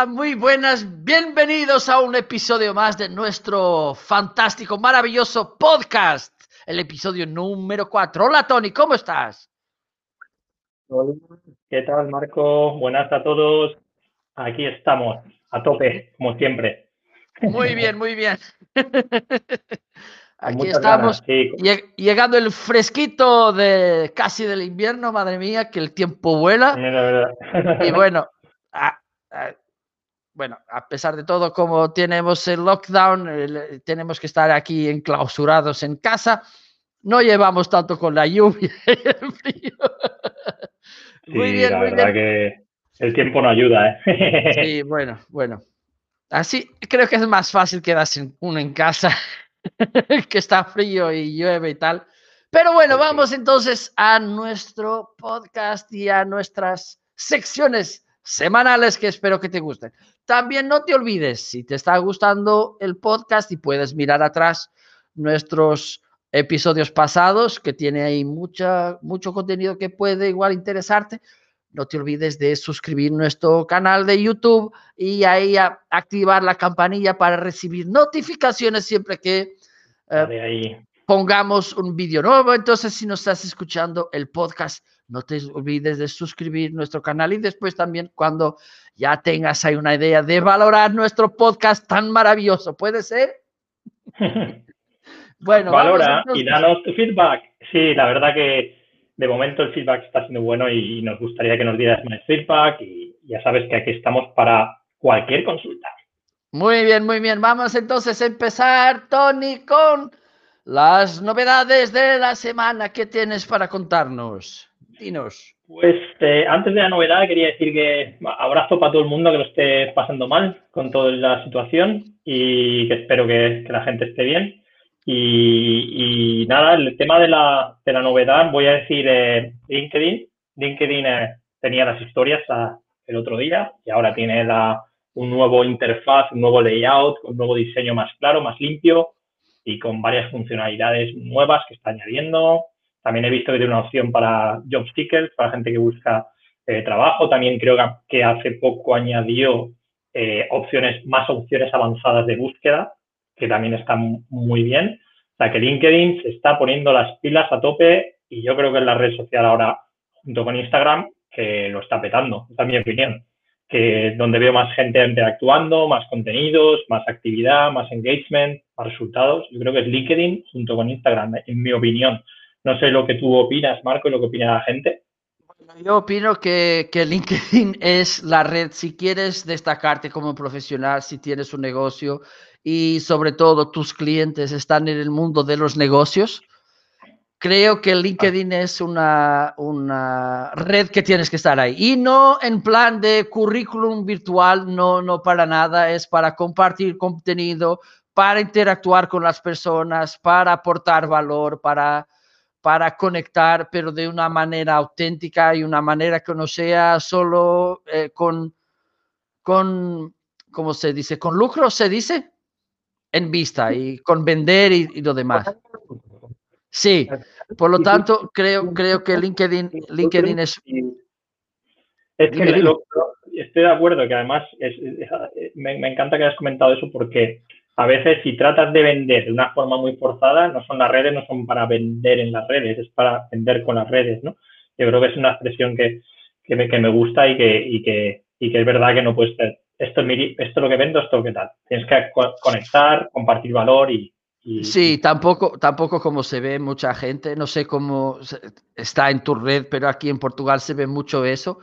Hola, muy buenas. Bienvenidos a un episodio más de nuestro fantástico, maravilloso podcast. El episodio número 4. Hola, Tony, ¿cómo estás? Hola, ¿qué tal, Marco? Buenas a todos. Aquí estamos, a tope, como siempre. Muy bien, muy bien. Aquí estamos llegando el fresquito de casi del invierno, madre mía, que el tiempo vuela. y bueno, bueno, a pesar de todo, como tenemos el lockdown, tenemos que estar aquí enclausurados en casa. No llevamos tanto con la lluvia y el frío. muy bien, la verdad que el tiempo no ayuda, ¿eh? sí, bueno, bueno. Así creo que es más fácil quedarse uno en casa, que está frío y llueve y tal. Pero bueno, vamos entonces a nuestro podcast y a nuestras secciones semanales que espero que te gusten. También no te olvides, si te está gustando el podcast y puedes mirar atrás nuestros episodios pasados, que tiene ahí mucha, mucho contenido que puede igual interesarte, no te olvides de suscribir nuestro canal de YouTube y ahí activar la campanilla para recibir notificaciones siempre que eh, pongamos un vídeo nuevo. Entonces, si nos estás escuchando el podcast, no te olvides de suscribir nuestro canal y después también cuando ya tengas ahí una idea de valorar nuestro podcast tan maravilloso. ¿Puede ser? bueno, valora y danos tu feedback. Sí, la verdad que de momento el feedback está siendo bueno y nos gustaría que nos dieras más feedback y ya sabes que aquí estamos para cualquier consulta. Muy bien, muy bien. Vamos entonces a empezar, Tony, con las novedades de la semana. ¿Qué tienes para contarnos? Pues eh, antes de la novedad quería decir que abrazo para todo el mundo que lo esté pasando mal con toda la situación y que espero que, la gente esté bien. Y, nada, el tema de la, de la novedad, voy a decir eh, LinkedIn. LinkedIn eh, tenía las historias ah, el otro día y ahora tiene la, un nuevo interfaz, un nuevo layout, un nuevo diseño más claro, más limpio y con varias funcionalidades nuevas que está añadiendo. También he visto que tiene una opción para job seekers, para gente que busca eh, trabajo. También creo que, hace poco añadió eh, opciones, más opciones avanzadas de búsqueda, que también están muy bien. O sea, que LinkedIn se está poniendo las pilas a tope y yo creo que es la red social ahora, junto con Instagram, que lo está petando. Esa es mi opinión. Que donde veo más gente interactuando, más contenidos, más actividad, más engagement, más resultados. Yo creo que es LinkedIn junto con Instagram, en mi opinión. No sé lo que tú opinas, Marco, y lo que opina la gente. yo opino que, que, LinkedIn es la red, si quieres destacarte como profesional, si tienes un negocio y sobre todo tus clientes están en el mundo de los negocios, creo que LinkedIn es una, una red que tienes que estar ahí. Y no en plan de currículum virtual, no, no para nada, es para compartir contenido, para interactuar con las personas, para aportar valor, para para conectar, pero de una manera auténtica y una manera que no sea solo eh, con, con, ¿cómo se dice? Con lucro, se dice, en vista y con vender y, lo demás. Sí, por lo tanto, creo, creo que LinkedIn, LinkedIn es... Es que estoy de acuerdo, que además me, me encanta que hayas comentado eso porque a veces si tratas de vender de una forma muy forzada, no son las redes, no son para vender en las redes, es para vender con las redes, ¿no? Yo creo que es una expresión que, que, me, que me, gusta y que, y, que, y que es verdad que no puedes ser, esto, esto es lo que vendo, esto qué tal. Tienes que conectar, compartir valor y, Sí, tampoco, tampoco como se ve mucha gente, no sé cómo está en tu red, pero aquí en Portugal se ve mucho eso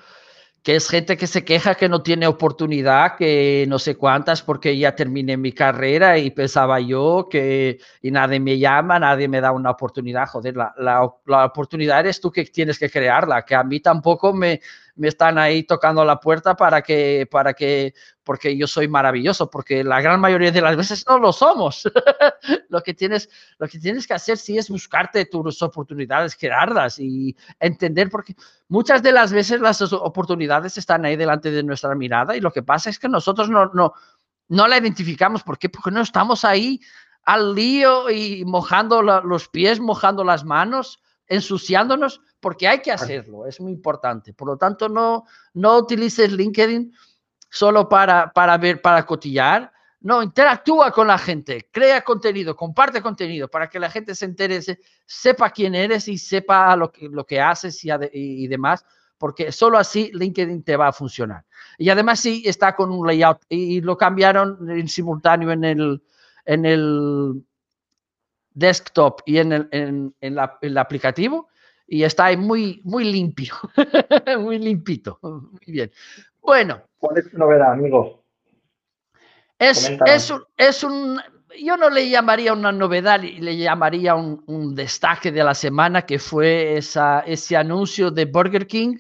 que es gente que se queja que no tiene oportunidad, que no sé cuántas, porque ya terminé mi carrera y pensaba yo que y nadie me llama, nadie me da una oportunidad. Joder, la, la, la oportunidad eres tú que tienes que crearla, que a mí tampoco me, me están ahí tocando la puerta para que, para que, porque yo soy maravilloso, porque la gran mayoría de las veces no lo somos. lo, que tienes, lo que tienes que hacer sí es buscarte tus oportunidades, crearlas y entender, porque muchas de las veces las oportunidades están ahí delante de nuestra mirada y lo que pasa es que nosotros no, no, no la identificamos. ¿Por qué? Porque no estamos ahí al lío y mojando los pies, mojando las manos, ensuciándonos porque hay que hacerlo, es muy importante. Por lo tanto, no, no utilices LinkedIn solo para, para ver, para cotillar. No, interactúa con la gente, crea contenido, comparte contenido para que la gente se interese, sepa quién eres y sepa lo que, lo que haces y, y demás, porque solo así LinkedIn te va a funcionar. Y además sí está con un layout y lo cambiaron en simultáneo en el, en el desktop y en el, en, el aplicativo y está ahí muy, muy limpio, muy limpito. Muy bien. Bueno. ¿Cuál es tu novedad, amigo? Es, es, un, es, un, yo no le llamaría una novedad, le llamaría un, un destaque de la semana, que fue esa, ese anuncio de Burger King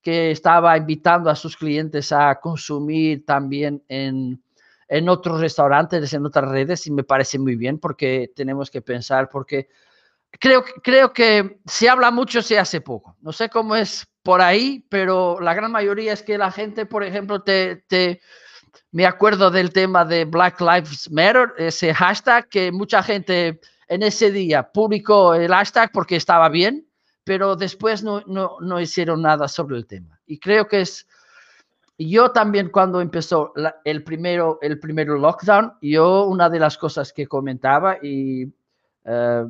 que estaba invitando a sus clientes a consumir también en, en otros restaurantes, en otras redes, y me parece muy bien porque tenemos que pensar, porque creo, creo que se habla mucho, se hace poco. No sé cómo es por ahí, pero la gran mayoría es que la gente, por ejemplo, te, te me acuerdo del tema de Black Lives Matter, ese hashtag que mucha gente en ese día publicó el hashtag porque estaba bien, pero después no, no, no hicieron nada sobre el tema. Y creo que es, yo también cuando empezó el, primero, el primero lockdown, yo una de las cosas que comentaba y eh,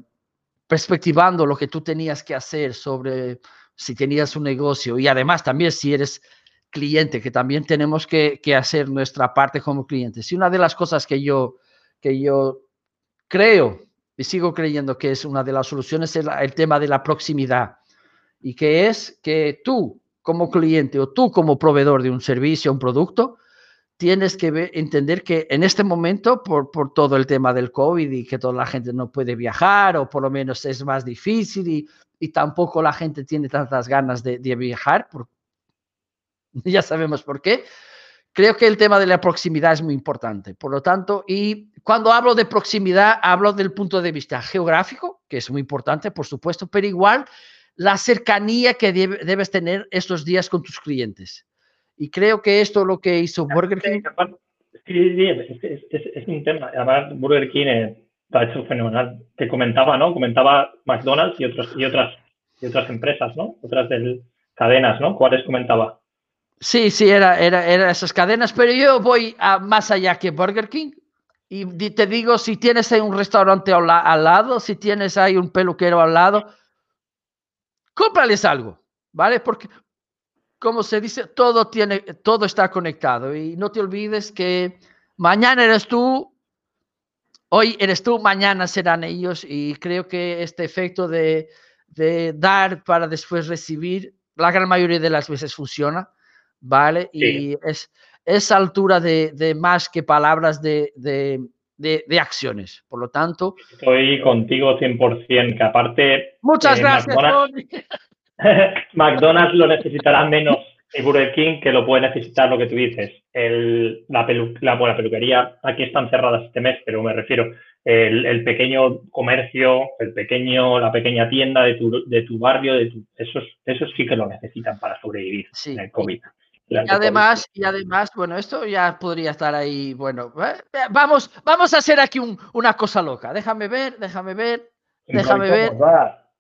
perspectivando lo que tú tenías que hacer sobre si tenías un negocio y además también si eres cliente, que también tenemos que, hacer nuestra parte como clientes. Y una de las cosas que yo, que yo creo y sigo creyendo que es una de las soluciones el, el tema de la proximidad y que es que tú como cliente o tú como proveedor de un servicio, un producto, tienes que entender que en este momento, por, por, todo el tema del COVID y que toda la gente no puede viajar o por lo menos es más difícil y, y tampoco la gente tiene tantas ganas de, de viajar, por, ya sabemos por qué, creo que el tema de la proximidad es muy importante. Por lo tanto, y cuando hablo de proximidad, hablo del punto de vista geográfico, que es muy importante, por supuesto, pero igual la cercanía que debes tener estos días con tus clientes. Y creo que esto es lo que hizo Burger King. Sí, sí, es, es, un tema. Además, Burger King eh, ha hecho fenomenal. Te comentaba, ¿no? Comentaba McDonald's y, otros, y, otras, y otras empresas, ¿no? Otras del, cadenas, ¿no? ¿Cuáles comentaba? Sí, sí, era, era, era esas cadenas, pero yo voy a más allá que Burger King. Y te digo, si tienes ahí un restaurante al, lado, si tienes ahí un peluquero al lado, cómprales algo, ¿vale? Porque, como se dice, todo, tiene, todo está conectado. Y no te olvides que mañana eres tú, hoy eres tú, mañana serán ellos. Y creo que este efecto de, de dar para después recibir, la gran mayoría de las veces funciona, ¿vale? Sí. Y es esa altura de, de más que palabras de, de, de, acciones. Por lo tanto... Estoy contigo 100%, que aparte... Muchas eh, gracias, McDonald's, McDonald's lo necesitará menos y Burger King que lo puede necesitar lo que tú dices. El, la, pelu, la, bueno, peluquería, aquí están cerradas este mes, pero me refiero, el, el, pequeño comercio, el pequeño, la pequeña tienda de tu, de tu barrio, de tu, esos, esos sí que lo necesitan para sobrevivir sí. en el COVID. Y además, y además, bueno, esto ya podría estar ahí, bueno, eh, vamos, vamos a hacer aquí un, una cosa loca. Déjame ver, déjame ver, déjame ver.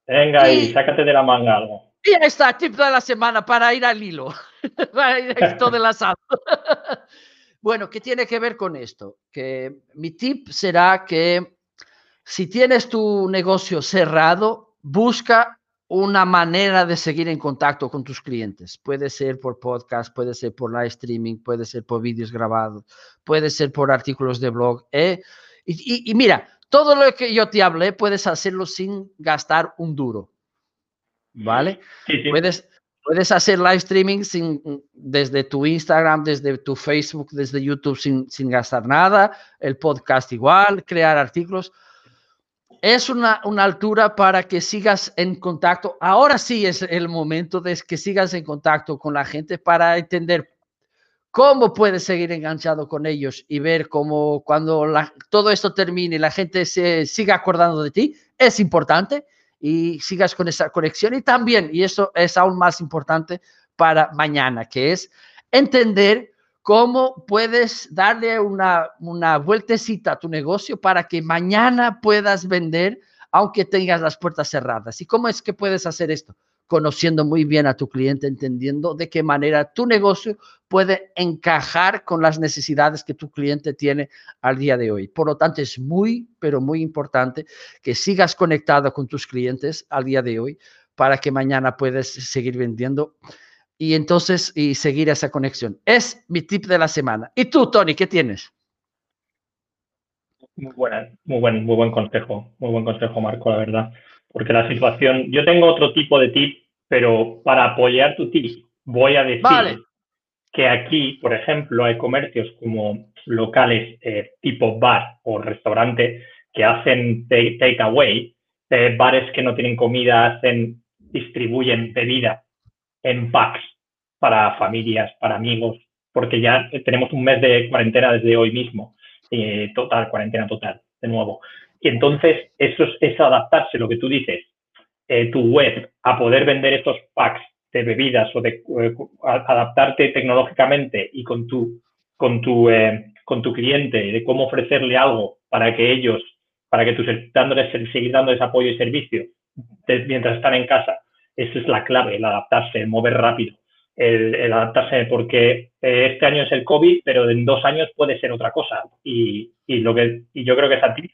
Venga, y, y sácate de la manga algo. Y ahí está, tip de la semana para ir al hilo, para ir a esto del asado. bueno, ¿qué tiene que ver con esto? Que mi tip será que si tienes tu negocio cerrado, busca una manera de seguir en contacto con tus clientes. Puede ser por podcast, puede ser por live streaming, puede ser por vídeos grabados, puede ser por artículos de blog. ¿eh? Y, mira, todo lo que yo te hablé puedes hacerlo sin gastar un duro. ¿Vale? Sí, sí. Puedes, puedes hacer live streaming sin, desde tu Instagram, desde tu Facebook, desde YouTube sin, sin gastar nada. El podcast igual, crear artículos es una, una, altura para que sigas en contacto. Ahora sí es el momento de que sigas en contacto con la gente para entender cómo puedes seguir enganchado con ellos y ver cómo cuando la, todo esto termine la gente se siga acordando de ti, es importante y sigas con esa conexión y también, y eso es aún más importante para mañana, que es entender cómo puedes darle una, una vueltecita a tu negocio para que mañana puedas vender aunque tengas las puertas cerradas. ¿Y cómo es que puedes hacer esto? Conociendo muy bien a tu cliente, entendiendo de qué manera tu negocio puede encajar con las necesidades que tu cliente tiene al día de hoy. Por lo tanto, es muy, pero muy importante que sigas conectado con tus clientes al día de hoy para que mañana puedas seguir vendiendo y entonces y seguir esa conexión. Es mi tip de la semana. ¿Y tú, Tony, qué tienes? Muy, buena, muy, buen, muy buen consejo, muy buen consejo, Marco, la verdad. Porque la situación, yo tengo otro tipo de tip, pero para apoyar tu tip, voy a decir que aquí, por ejemplo, hay comercios como locales eh, tipo bar o restaurante que hacen takeaway, eh, bares que no tienen comida hacen, distribuyen bebida en packs para familias, para amigos, porque ya tenemos un mes de cuarentena desde hoy mismo, eh, total, cuarentena total, de nuevo. Y entonces eso es, adaptarse, lo que tú dices, eh, tu web a poder vender estos packs de bebidas o de eh, adaptarte tecnológicamente y con tu, con tu, con tu cliente de cómo ofrecerle algo para que ellos, para que tú dándoles, seguir dándoles apoyo y servicio mientras están en casa. Esa es la clave, el adaptarse, el mover rápido el, adaptarse, porque eh, este año es el COVID, pero en dos años puede ser otra cosa. Y, lo que, y yo creo que esa tip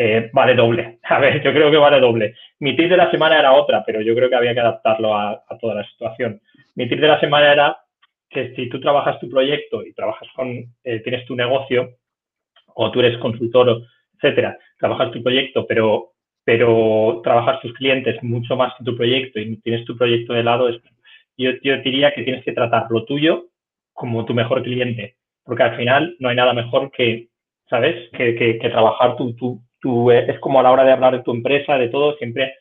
eh, vale doble. A ver, yo creo que vale doble. Mi tip de la semana era otra, pero yo creo que había que adaptarlo a, toda la situación. Mi tip de la semana era que si tú trabajas tu proyecto y trabajas con, eh, tienes tu negocio, o tú eres consultor, etcétera, trabajas tu proyecto, pero, pero trabajas tus clientes mucho más que tu proyecto y tienes tu proyecto de lado, es yo, diría que tienes que tratar lo tuyo como tu mejor cliente, porque al final no hay nada mejor que, ¿sabes? Que, trabajar tu, tu, eh, es como a la hora de hablar de tu empresa, de todo, siempre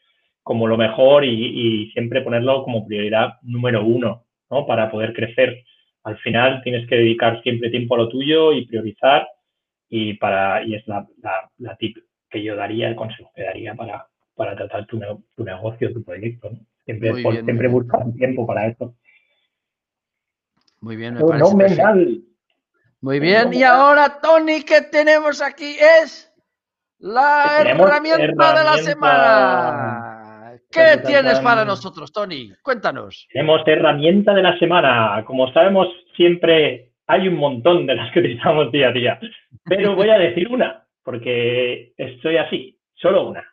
como lo mejor y, siempre ponerlo como prioridad número uno, ¿no? Para poder crecer. Al final tienes que dedicar siempre tiempo a lo tuyo y priorizar y para y es la, la, tip que yo daría, el consejo que daría para, para tratar tu, tu negocio, tu proyecto. ¿no? Siempre, siempre buscar tiempo para eso. Muy bien, me parece Muy bien, y ahora, Tony, ¿qué tenemos aquí? Es la herramienta, de la semana. ¿Qué tienes para nosotros, Tony? Cuéntanos. Tenemos herramienta de la semana. Como sabemos, siempre hay un montón de las que utilizamos día a día. Pero voy a decir una, porque estoy así, solo una.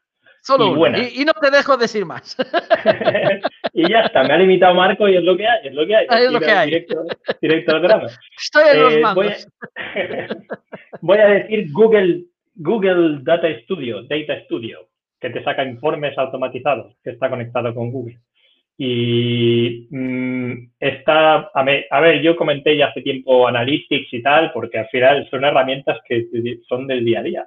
Solo y, y, no te dejo decir más. y ya está, me ha limitado Marco y es lo que hay, es lo que hay. es lo que hay. Directo, al grano. Estoy en los eh, mandos. Voy a, decir Google, Google Data Studio, Data Studio, que te saca informes automatizados, que está conectado con Google. Y mm, está, a, ver, yo comenté ya hace tiempo Analytics y tal, porque al final son herramientas que son del día a día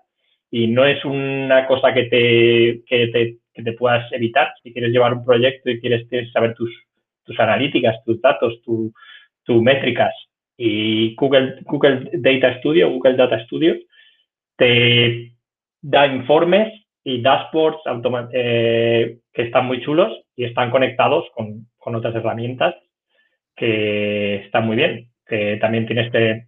y no es una cosa que te, que te, que te puedas evitar. Si quieres llevar un proyecto y quieres saber tus, tus analíticas, tus datos, tus tu métricas y Google, Google Data Studio, Google Data Studio, te da informes y dashboards eh, que están muy chulos y están conectados con, con, otras herramientas que están muy bien. Que también tienes de,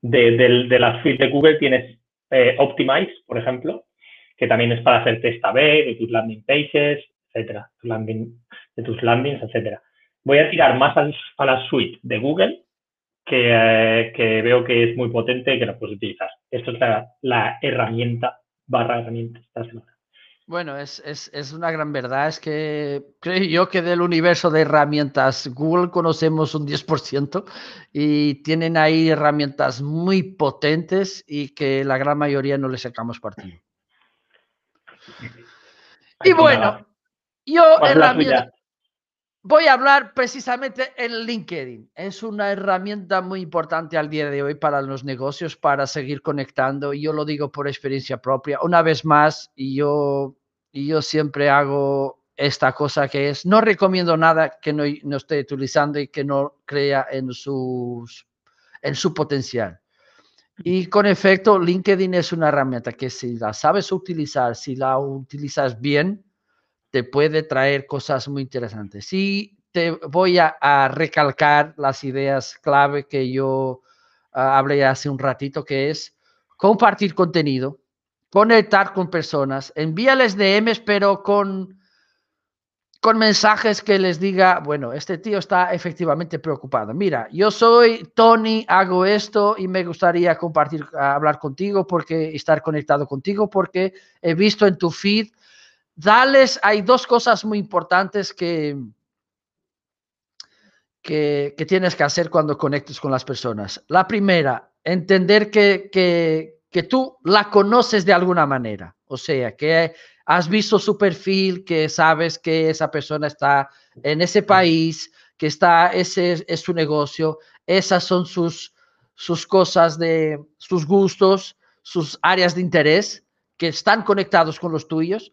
de, de la suite de Google tienes eh, Optimize, por ejemplo, que también es para hacer test A-B de tus landing pages, etcétera, de tus landings, etcétera. Voy a tirar más a la suite de Google, que, que, veo que es muy potente y que la puedes utilizar. Esto es la, herramienta barra herramienta esta semana. Bueno, es, es, una gran verdad. Es que creo yo que del universo de herramientas Google conocemos un 10% y tienen ahí herramientas muy potentes y que la gran mayoría no le sacamos partido. Y bueno, yo voy a hablar precisamente en LinkedIn. Es una herramienta muy importante al día de hoy para los negocios, para seguir conectando. Yo lo digo por experiencia propia. Una vez más, yo yo siempre hago esta cosa que es, no recomiendo nada que no, no esté utilizando y que no crea en, sus, en su potencial. Y con efecto, LinkedIn es una herramienta que si la sabes utilizar, si la utilizas bien, te puede traer cosas muy interesantes. Y te voy a, recalcar las ideas clave que yo ah, hablé hace un ratito, que es compartir contenido, conectar con personas, envíales DMs, pero con, con mensajes que les diga, bueno, este tío está efectivamente preocupado. Mira, yo soy Tony, hago esto y me gustaría compartir, hablar contigo porque estar conectado contigo porque he visto en tu feed. Dales, hay dos cosas muy importantes que, que, tienes que hacer cuando conectes con las personas. La primera, entender que, que, que tú la conoces de alguna manera. O sea, que has visto su perfil, que sabes que esa persona está en ese país, que está, ese es su negocio, esas son sus, sus cosas de, sus gustos, sus áreas de interés, que están conectados con los tuyos,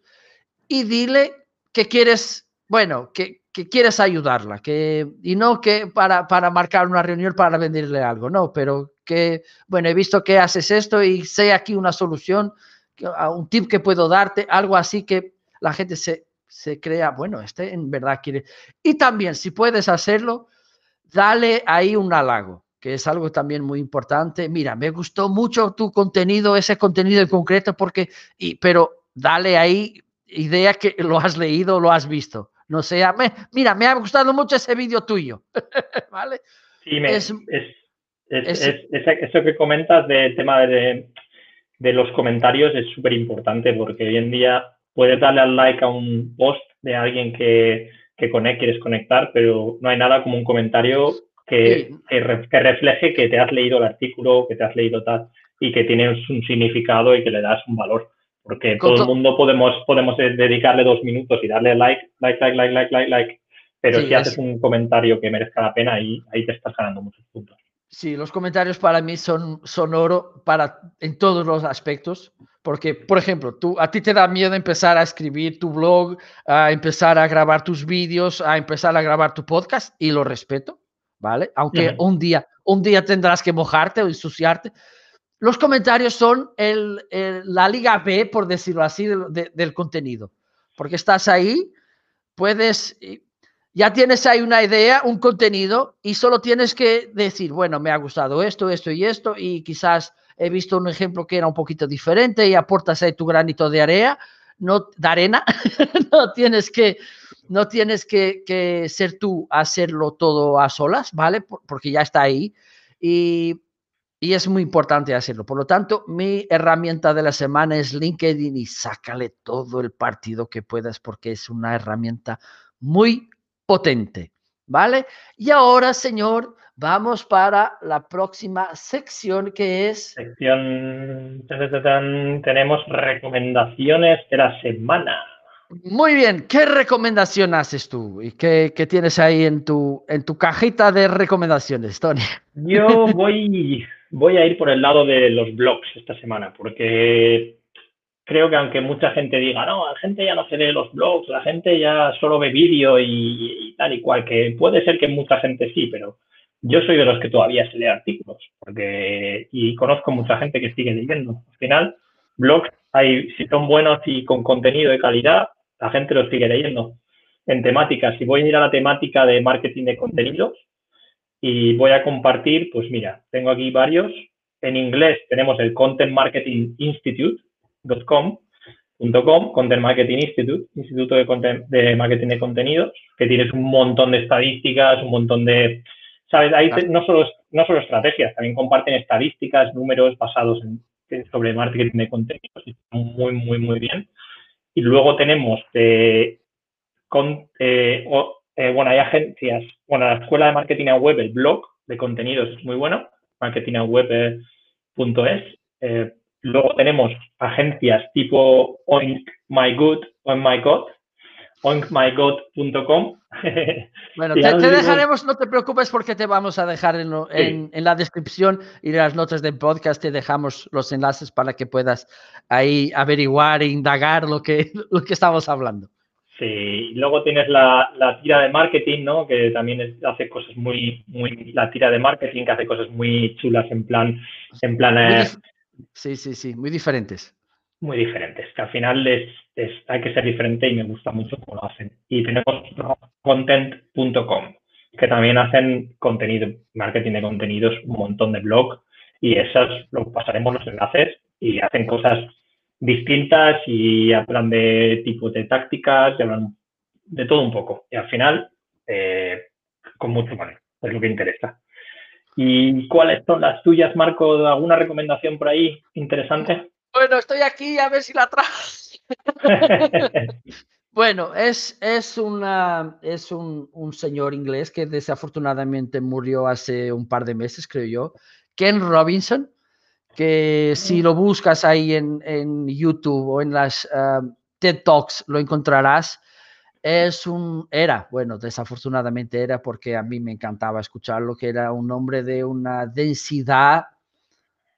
y dile que quieres, bueno, que, que quieres ayudarla, que, y no que para, para marcar una reunión para venderle algo, no, pero que, bueno, he visto que haces esto y sé aquí una solución un tip que puedo darte, algo así que la gente se, se crea, bueno, este en verdad quiere. Y también, si puedes hacerlo, dale ahí un halago, que es algo también muy importante. Mira, me gustó mucho tu contenido, ese contenido en concreto, porque, y, pero dale ahí idea que lo has leído, lo has visto. No sea, me, mira, me ha gustado mucho ese vídeo tuyo. ¿Vale? Sí, me, es, es, es, eso que comentas del tema de, de los comentarios es súper importante porque hoy en día puedes darle al like a un post de alguien que, que quieres conectar, pero no hay nada como un comentario que, que, refleje que te has leído el artículo, que te has leído tal y que tiene un significado y que le das un valor. Porque todo el mundo podemos, podemos dedicarle dos minutos y darle like, like, like, like, like, like, like. Pero si haces un comentario que merezca la pena, ahí, ahí te estás ganando muchos puntos. Sí, los comentarios para mí son, son oro para, en todos los aspectos, porque, por ejemplo, tú, a ti te da miedo empezar a escribir tu blog, a empezar a grabar tus vídeos, a empezar a grabar tu podcast, y lo respeto, ¿vale? Aunque un, día, un día tendrás que mojarte o ensuciarte. Los comentarios son la liga B, por decirlo así, del contenido, porque estás ahí, puedes ya tienes ahí una idea, un contenido y solo tienes que decir, bueno, me ha gustado esto, esto y esto y quizás he visto un ejemplo que era un poquito diferente y aportas ahí tu granito de arena, no de arena, no tienes que no tienes que, que, ser tú hacerlo todo a solas, ¿vale? Porque ya está ahí. Y, y es muy importante hacerlo. Por lo tanto, mi herramienta de la semana es LinkedIn y sácale todo el partido que puedas porque es una herramienta muy potente, ¿vale? Y ahora, señor, vamos para la próxima sección que es... Sección... Tenemos recomendaciones de la semana. Muy bien, ¿qué recomendación haces tú? ¿Y qué, qué, tienes ahí en tu, en tu cajita de recomendaciones, Tony? Yo voy, voy a ir por el lado de los blogs esta semana, porque creo que aunque mucha gente diga, no, la gente ya no se lee los blogs, la gente ya solo ve vídeo y, tal y cual, que puede ser que mucha gente sí, pero yo soy de los que todavía se lee artículos, porque y conozco mucha gente que sigue leyendo. Al final, blogs, hay, si son buenos y con contenido de calidad, la gente los sigue leyendo. En temáticas, si voy a ir a la temática de marketing de contenidos y voy a compartir, pues mira, tengo aquí varios. En inglés tenemos el Content Marketing Institute, .com, Content Marketing Institute, Instituto de, de, Marketing de Contenidos, que tienes un montón de estadísticas, un montón de... ¿Sabes? Ahí no, solo, no solo estrategias, también comparten estadísticas, números basados en, sobre marketing de contenidos, muy, muy, muy bien. Y luego tenemos eh, con, eh, eh, bueno, hay agencias, bueno, la escuela de marketing a web, el blog de contenidos es muy bueno, marketingaweb.es. Eh, Luego tenemos agencias tipo Oink My Good, Oink My God, oinkmygod.com. Bueno, te, dejaremos, no te preocupes porque te vamos a dejar en, la descripción y en las notas del podcast te dejamos los enlaces para que puedas ahí averiguar e indagar lo que, lo que estamos hablando. Sí, luego tienes la, tira de marketing, ¿no? Que también hace cosas muy, muy, la tira de marketing que hace cosas muy chulas en plan, en plan, eh, Sí, sí, sí, muy diferentes. Muy diferentes, que al final es, hay que ser diferente y me gusta mucho cómo lo hacen. Y tenemos content.com, que también hacen contenido, marketing de contenidos, un montón de blogs, y esas lo pasaremos los enlaces y hacen cosas distintas y hablan de tipos de tácticas, y hablan de todo un poco. Y al final, eh, con mucho valor, es lo que interesa. ¿Y cuáles son las tuyas, Marco? ¿Alguna recomendación por ahí interesante? Bueno, estoy aquí a ver si la traes. bueno, es, es, una, es un, un, señor inglés que desafortunadamente murió hace un par de meses, creo yo, Ken Robinson, que si lo buscas ahí en, en YouTube o en las um, TED Talks lo encontrarás. Es un, era, bueno, desafortunadamente era porque a mí me encantaba escucharlo, que era un hombre de una densidad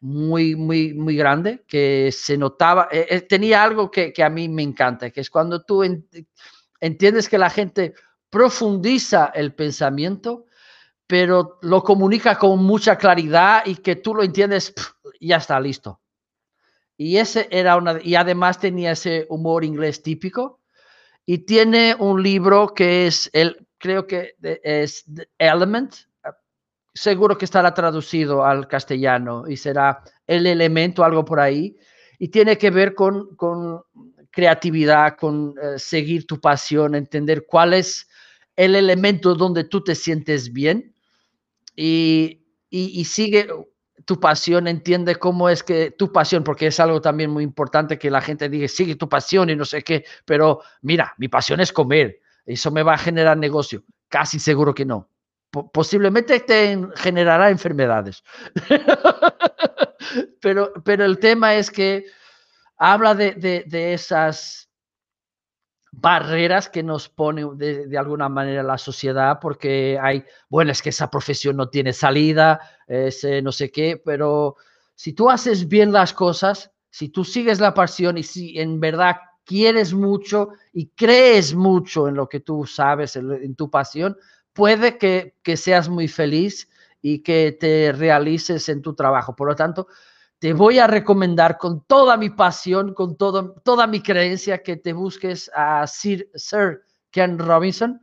muy, muy, muy grande, que se notaba, eh, eh, tenía algo que, que, a mí me encanta, que es cuando tú entiendes que la gente profundiza el pensamiento, pero lo comunica con mucha claridad y que tú lo entiendes, y ya está listo. Y ese era una, y además tenía ese humor inglés típico. Y tiene un libro que es el, creo que es Element, seguro que estará traducido al castellano y será el elemento, algo por ahí, y tiene que ver con, con creatividad, con eh, seguir tu pasión, entender cuál es el elemento donde tú te sientes bien y, y, y sigue tu pasión, entiende cómo es que tu pasión, porque es algo también muy importante que la gente diga, sigue tu pasión y no sé qué, pero mira, mi pasión es comer, eso me va a generar negocio, casi seguro que no posiblemente te generará enfermedades. pero, pero el tema es que habla de, de, esas barreras que nos pone de, de, alguna manera la sociedad, porque hay, bueno, es que esa profesión no tiene salida, ese no sé qué, pero si tú haces bien las cosas, si tú sigues la pasión y si en verdad quieres mucho y crees mucho en lo que tú sabes, en tu pasión, puede que, seas muy feliz y que te realices en tu trabajo. Por lo tanto, te voy a recomendar con toda mi pasión, con todo, toda mi creencia, que te busques a Sir, Sir Ken Robinson,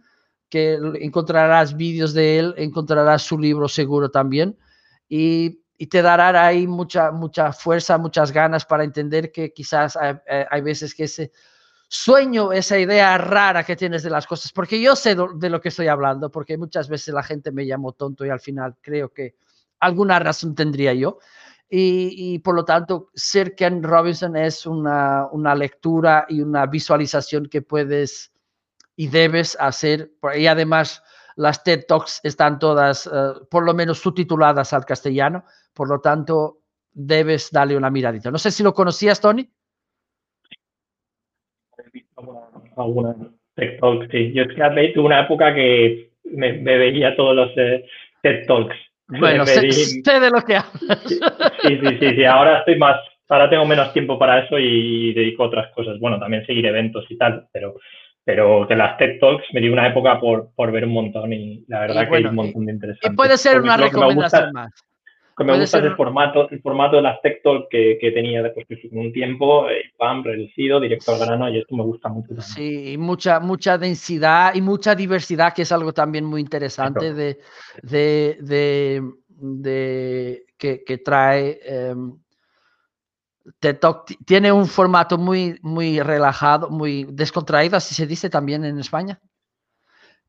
que encontrarás vídeos de él, encontrarás su libro seguro también, y, te dará ahí mucha, mucha fuerza, muchas ganas para entender que quizás hay, hay veces que ese sueño esa idea rara que tienes de las cosas, porque yo sé de lo que estoy hablando, porque muchas veces la gente me llamó tonto y al final creo que alguna razón tendría yo. Y, por lo tanto, ser Ken Robinson es una, una, lectura y una visualización que puedes y debes hacer. Y además, las TED Talks están todas, eh, por lo menos, subtituladas al castellano. Por lo tanto, debes darle una miradita. No sé si lo conocías, Tony alguna TED Talk, sí. Yo es que tuve una época que me, veía todos los eh, TED Talks. Bueno, sé, de lo que hablas. Sí, sí, sí, sí, ahora estoy más, ahora tengo menos tiempo para eso y dedico a otras cosas. Bueno, también seguir eventos y tal, pero, pero de las TED Talks me di una época por, por ver un montón y la verdad que hay un montón de interesantes. Y puede ser una recomendación más que me gusta el formato, el formato de las Tech que, que tenía después de un tiempo, eh, pam, reducido, directo al grano, y esto me gusta mucho también. Sí, mucha, mucha densidad y mucha diversidad, que es algo también muy interesante de, de, de, de que, que, trae eh, Tiene un formato muy, muy relajado, muy descontraído, así se dice también en España,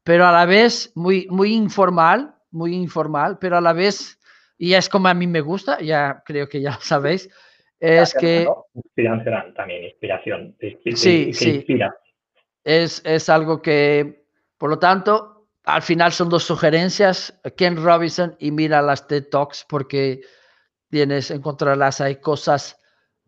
pero a la vez muy, muy informal, muy informal, pero a la vez y es como a mí me gusta, ya creo que ya sabéis, es que... Inspiración también, inspiración. sí, sí. Es, es algo que, por lo tanto, al final son dos sugerencias, Ken Robinson y mira las TED Talks porque tienes, encontrarlas, hay cosas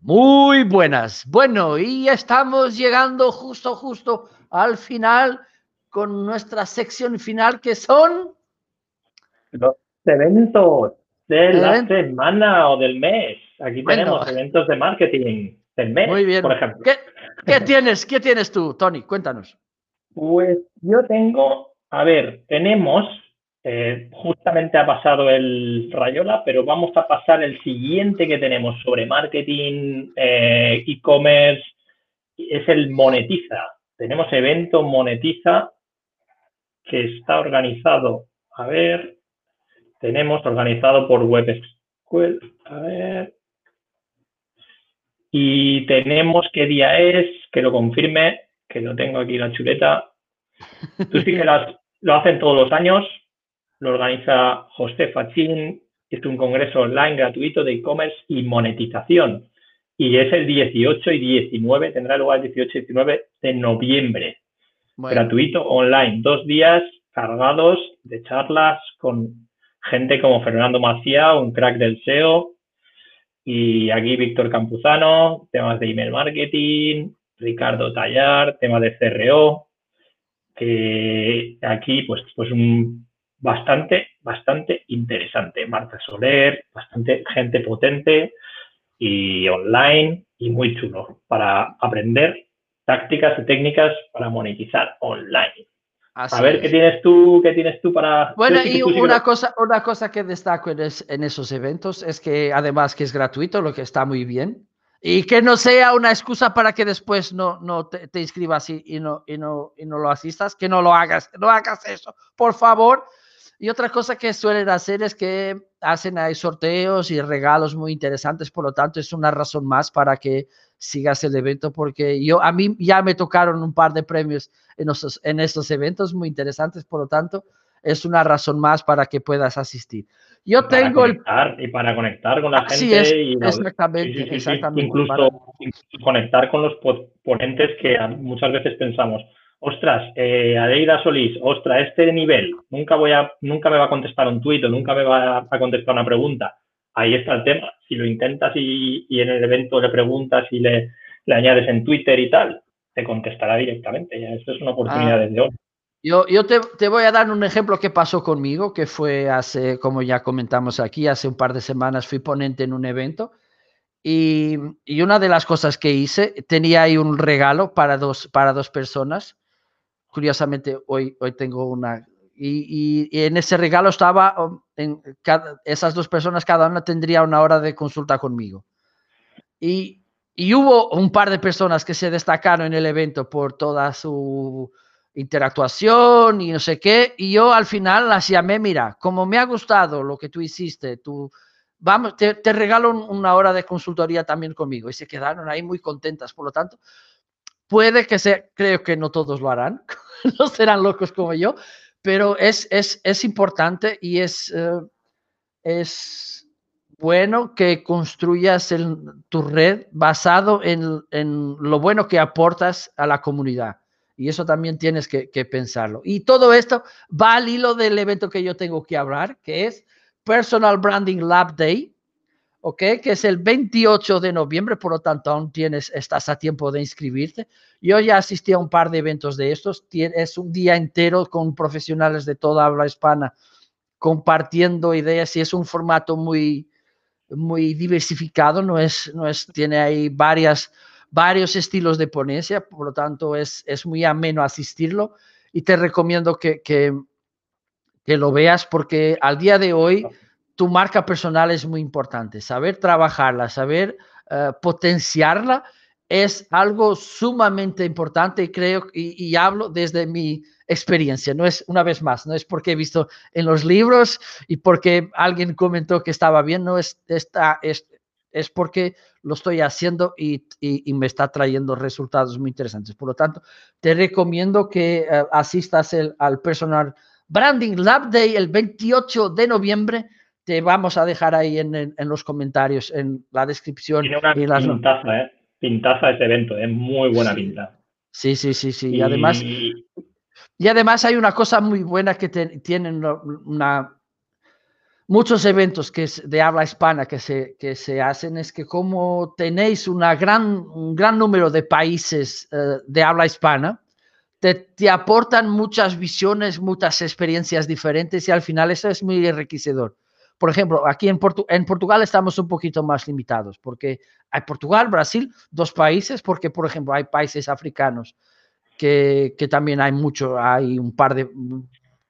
muy buenas. Bueno, y estamos llegando justo, justo al final con nuestra sección final que son... Los eventos de la semana o del mes. Aquí tenemos eventos de marketing del mes, Muy bien. por ejemplo. ¿Qué, tienes, ¿Qué tienes tú, Tony? Cuéntanos. Pues yo tengo, a ver, tenemos, eh, justamente ha pasado el Rayola, pero vamos a pasar el siguiente que tenemos sobre marketing, eh, e-commerce, es el Monetiza. Tenemos evento Monetiza que está organizado, a ver, tenemos organizado por Web A ver. Y tenemos qué día es, que lo confirme, que lo tengo aquí la chuleta. Tú sí que lo hacen todos los años, lo organiza José Fachín, es un congreso online gratuito de e-commerce y monetización. Y es el 18 y 19, tendrá lugar el 18 y 19 de noviembre. Gratuito online, dos días cargados de charlas con gente como Fernando Macía, un crack del SEO, y aquí Víctor Campuzano, temas de email marketing, Ricardo Tallar, temas de CRO, que aquí pues, pues un bastante, bastante interesante. Marta Soler, bastante gente potente y online y muy chulo para aprender tácticas y técnicas para monetizar online. A ver qué tienes tú, qué tienes tú para. Bueno, y una cosa, una cosa que destaco en, en, esos eventos es que además que es gratuito, lo que está muy bien, y que no sea una excusa para que después no, no te, inscribas y, y, no, y, no, y no lo asistas, que no lo hagas, no hagas eso, por favor. Y otra cosa que suelen hacer es que hacen ahí sorteos y regalos muy interesantes, por lo tanto es una razón más para que sigas el evento, porque yo a mí ya me tocaron un par de premios en estos, en estos eventos muy interesantes, por lo tanto es una razón más para que puedas asistir. Yo tengo el... Y para conectar con la gente. y exactamente, exactamente. Incluso, conectar con los ponentes que muchas veces pensamos, ostras, eh, Aleida Solís, ostras, este nivel, nunca, voy a, nunca me va a contestar un tuit o nunca me va a contestar una pregunta. Ahí está el tema. Si lo intentas y, en el evento le preguntas y le, le, añades en Twitter y tal, te contestará directamente. Ya, esto es una oportunidad ah. desde hoy. Yo, yo te, voy a dar un ejemplo que pasó conmigo, que fue hace, como ya comentamos aquí, hace un par de semanas fui ponente en un evento y, una de las cosas que hice, tenía ahí un regalo para dos, para dos personas. Curiosamente, hoy, hoy tengo una... Y, en ese regalo estaba, um, en esas dos personas, cada una tendría una hora de consulta conmigo. Y, y hubo un par de personas que se destacaron en el evento por toda su interactuación y no sé qué. Y yo al final las llamé, mira, como me ha gustado lo que tú hiciste, tú, vamos, te, regalo una hora de consultoría también conmigo. Y se quedaron ahí muy contentas. Por lo tanto, puede que sea, creo que no todos lo harán, no serán locos como yo, pero es, es, es importante y es, eh, es bueno que construyas tu red basado en, en lo bueno que aportas a la comunidad y eso también tienes que, pensarlo. Y todo esto va al hilo del evento que yo tengo que hablar, que es Personal Branding Lab Day, ¿ok? Que es el 28 de noviembre, por lo tanto aún tienes, estás a tiempo de inscribirte. Yo ya asistí a un par de eventos de estos, es un día entero con profesionales de toda habla hispana compartiendo ideas y es un formato muy, muy diversificado, no es, no es, tiene ahí varias varios estilos de ponencia, por lo tanto es, es muy ameno asistirlo y te recomiendo que, que, lo veas porque al día de hoy tu marca personal es muy importante, saber trabajarla, saber eh, potenciarla es algo sumamente importante creo y, hablo desde mi experiencia, no es una vez más, no es porque he visto en los libros y porque alguien comentó que estaba bien, no es, esta, es, es porque lo estoy haciendo y, me está trayendo resultados muy interesantes. Por lo tanto, te recomiendo que eh, asistas al Personal Branding Lab Day el 28 de noviembre. Te vamos a dejar ahí en, los comentarios, en la descripción. Tiene una pintaza, ¿eh? Pintaza ese evento, es muy buena pinta. Sí, sí, sí, sí. Y, además, y además hay una cosa muy buena que tienen una muchos eventos que es de habla hispana que se, que se hacen es que como tenéis una gran, un gran número de países eh, de habla hispana, te, te, aportan muchas visiones, muchas experiencias diferentes y al final eso es muy enriquecedor. Por ejemplo, aquí en, en Portugal estamos un poquito más limitados porque hay Portugal, Brasil, dos países, porque por ejemplo hay países africanos que, que también hay mucho, hay un par de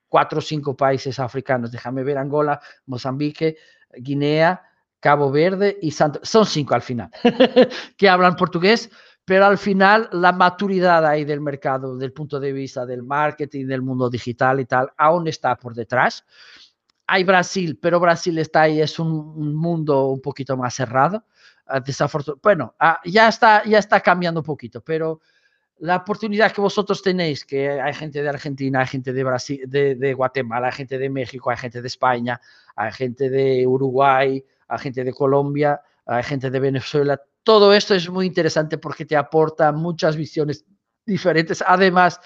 cuatro o cinco países africanos. Déjame ver Angola, Mozambique, Guinea, Cabo Verde y Santo. Son cinco al final que hablan portugués, pero al final la maturidad ahí del mercado, del punto de vista del marketing, del mundo digital y tal, aún está por detrás. Hay Brasil, pero Brasil está ahí, es un, mundo un poquito más cerrado. Ah, bueno, ah, ya, está, ya está cambiando un poquito, pero la oportunidad que vosotros tenéis, que hay gente de Argentina, hay gente de Brasil, de, de, Guatemala, hay gente de México, hay gente de España, hay gente de Uruguay, hay gente de Colombia, hay gente de Venezuela. Todo esto es muy interesante porque te aporta muchas visiones diferentes. Además,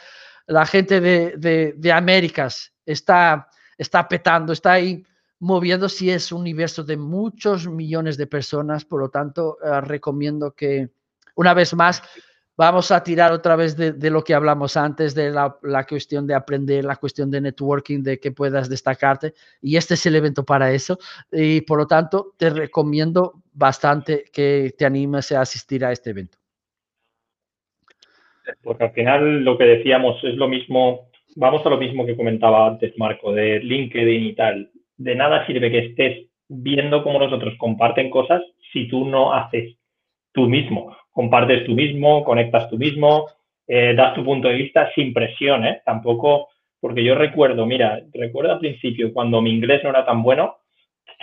la gente de, de, de Américas está, está petando, está ahí moviendo si es un universo de muchos millones de personas, por lo tanto, eh, recomiendo que, una vez más, vamos a tirar otra vez de, lo que hablamos antes, de la, cuestión de aprender, la cuestión de networking, de que puedas destacarte, y este es el evento para eso, y por lo tanto, te recomiendo bastante que te animes a asistir a este evento. Porque al final lo que decíamos es lo mismo, vamos a lo mismo que comentaba antes Marco, de LinkedIn y tal de nada sirve que estés viendo cómo los otros comparten cosas si tú no haces tú mismo. Compartes tú mismo, conectas tú mismo, eh, das tu punto de vista sin presión, ¿eh? Tampoco, porque yo recuerdo, mira, recuerdo al principio cuando mi inglés no era tan bueno,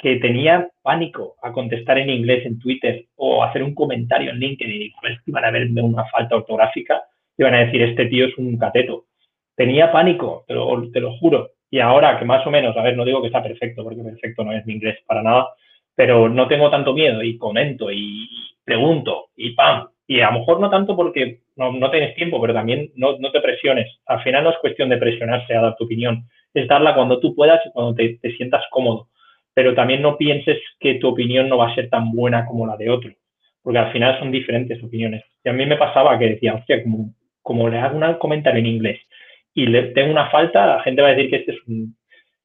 que tenía pánico a contestar en inglés en Twitter o hacer un comentario en LinkedIn y pues iban a verme una falta ortográfica, iban a decir, este tío es un cateto. Tenía pánico, te lo, juro. Y ahora que más o menos, a ver, no digo que está perfecto, porque perfecto no es mi inglés para nada, pero no tengo tanto miedo y comento y pregunto y pam. Y a lo mejor no tanto porque no, tienes tiempo, pero también no, te presiones. Al final no es cuestión de presionarse a dar tu opinión, es darla cuando tú puedas y cuando te, te sientas cómodo. Pero también no pienses que tu opinión no va a ser tan buena como la de otro, porque al final son diferentes opiniones. Y a mí me pasaba que decía, hostia, como, como le hago un comentario en inglés y le tengo una falta, la gente va a decir que este es un...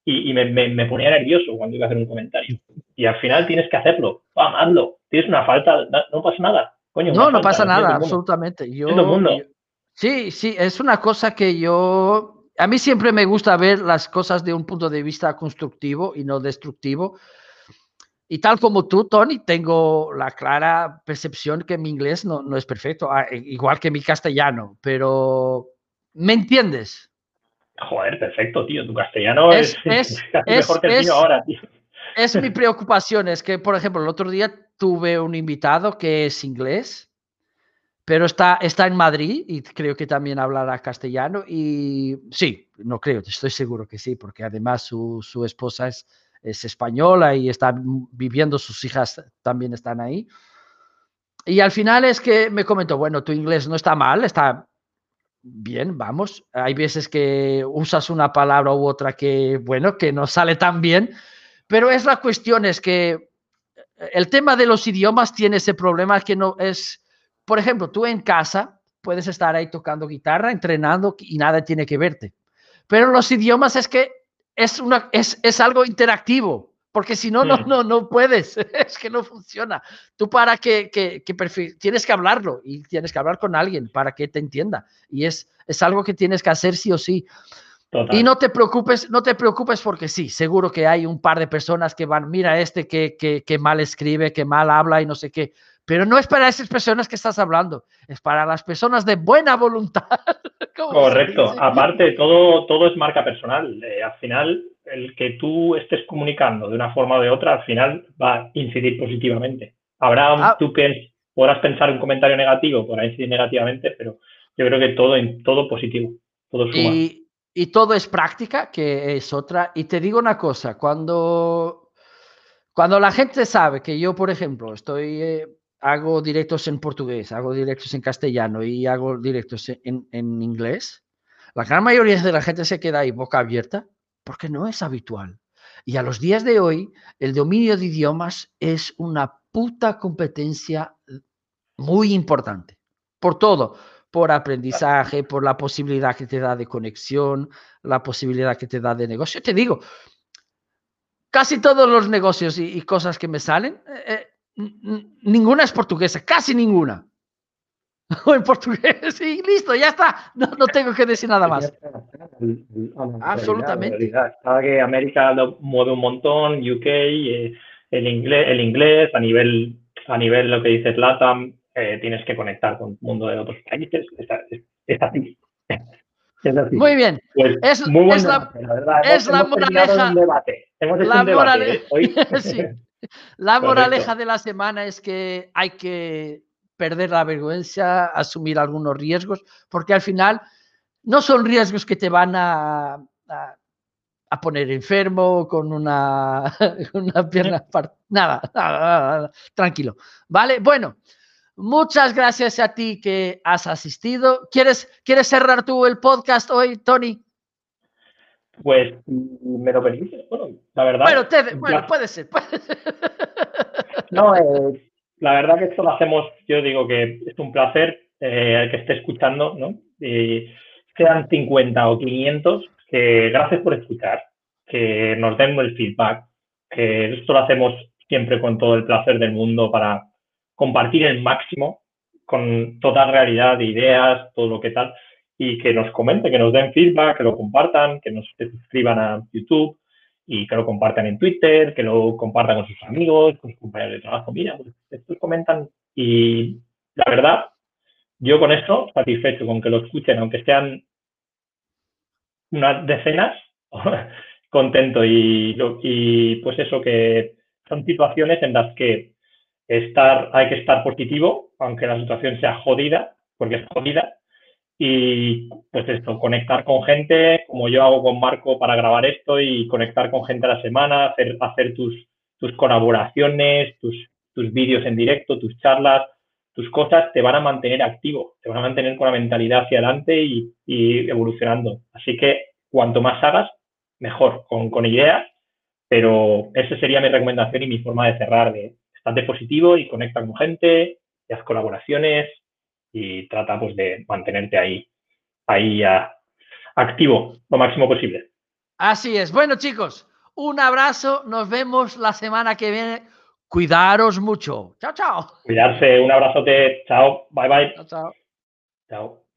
Y, me, me, ponía nervioso cuando iba a hacer un comentario. Y al final tienes que hacerlo. Vamos, hazlo. Tienes una falta, no pasa nada. Coño, no, no pasa nada, absolutamente. Yo, sí, sí, es una cosa que yo... A mí siempre me gusta ver las cosas de un punto de vista constructivo y no destructivo. Y tal como tú, Tony, tengo la clara percepción que mi inglés no, no es perfecto, ah, igual que mi castellano, pero ¿Me entiendes? Joder, perfecto, tío. Tu castellano es, mejor que el mío ahora, tío. Es mi preocupación, es que, por ejemplo, el otro día tuve un invitado que es inglés, pero está, está en Madrid y creo que también hablará castellano. Y sí, no creo, estoy seguro que sí, porque además su, su esposa es, es española y está viviendo, sus hijas también están ahí. Y al final es que me comentó, bueno, tu inglés no está mal, está bien, vamos. Hay veces que usas una palabra u otra que, bueno, que no sale tan bien, pero es la cuestión, es que el tema de los idiomas tiene ese problema que no es, por ejemplo, tú en casa puedes estar ahí tocando guitarra, entrenando y nada tiene que verte. Pero los idiomas es que es, una, es, es algo interactivo porque si no, no, no, no puedes, es que no funciona. Tú para que, que, tienes que hablarlo y tienes que hablar con alguien para que te entienda. Y es, es algo que tienes que hacer sí o sí. Y no te preocupes, no te preocupes porque sí, seguro que hay un par de personas que van, mira este que, que, que mal escribe, que mal habla y no sé qué. Pero no es para esas personas que estás hablando, es para las personas de buena voluntad. Correcto. Aparte, todo, todo es marca personal. Eh, al final, el que tú estés comunicando de una forma o de otra, al final va a incidir positivamente. Habrá, ah. tú que podrás pensar un comentario negativo, podrá incidir negativamente, pero yo creo que todo, todo positivo, todo suma. Y, y todo es práctica, que es otra. Y te digo una cosa, cuando, cuando la gente sabe que yo, por ejemplo, estoy... Eh, hago directos en portugués, hago directos en castellano y hago directos en, en, inglés, la gran mayoría de la gente se queda ahí boca abierta porque no es habitual. Y a los días de hoy, el dominio de idiomas es una puta competencia muy importante. Por todo, por aprendizaje, por la posibilidad que te da de conexión, la posibilidad que te da de negocio. Te digo, casi todos los negocios y, cosas que me salen, eh, eh, ninguna es portuguesa, casi ninguna. o en portugués y listo, ya está. No, no tengo que decir nada más. Absolutamente. Sabe que América lo mueve un montón, UK, eh, el, inglés, el inglés, a nivel, a nivel lo que dices LATAM, eh, tienes que conectar con el mundo de otros países. Es, así. Muy bien. Pues es, muy es la, es la moraleja. la moraleja, ¿eh? sí. la moraleja de la semana es que hay que perder la vergüenza, asumir algunos riesgos, porque al final no son riesgos que te van a, a, poner enfermo con una, una pierna nada, nada, nada, tranquilo. ¿Vale? Bueno, muchas gracias a ti que has asistido. ¿Quieres, ¿quieres cerrar tú el podcast hoy, Tony? Pues me lo permites. Bueno, la verdad. Bueno, puede ser. No, eh, la verdad que esto lo hacemos, yo digo que es un placer eh, que esté escuchando, ¿no? Sean 50 o 500, que gracias por escuchar, que nos den el feedback, que esto lo hacemos siempre con todo el placer del mundo para compartir el máximo con toda realidad de ideas, todo lo que tal y que nos comenten, que nos den feedback, que lo compartan, que nos suscriban a YouTube y que lo compartan en Twitter, que lo compartan con sus amigos, con sus compañeros de trabajo. Mira, pues estos comentan y la verdad, yo con esto satisfecho, con que lo escuchen, aunque sean unas decenas, contento y, y pues eso que son situaciones en las que estar, hay que estar positivo, aunque la situación sea jodida, porque es jodida, y pues esto, conectar con gente, como yo hago con Marco para grabar esto y conectar con gente a la semana, hacer, tus, tus colaboraciones, tus, tus vídeos en directo, tus charlas, tus cosas te van a mantener activo, te van a mantener con la mentalidad hacia adelante y, y evolucionando. Así que cuanto más hagas, mejor, con, con ideas, pero esa sería mi recomendación y mi forma de cerrar, de estate positivo y conecta con gente, y haz colaboraciones, y trata pues, de mantenerte ahí, ahí activo lo máximo posible. Así es. Bueno, chicos, un abrazo. Nos vemos la semana que viene. Cuidaros mucho. Chao, chao. Cuidarse. Un abrazote. Chao. Bye, bye. Chao, chao. Chao.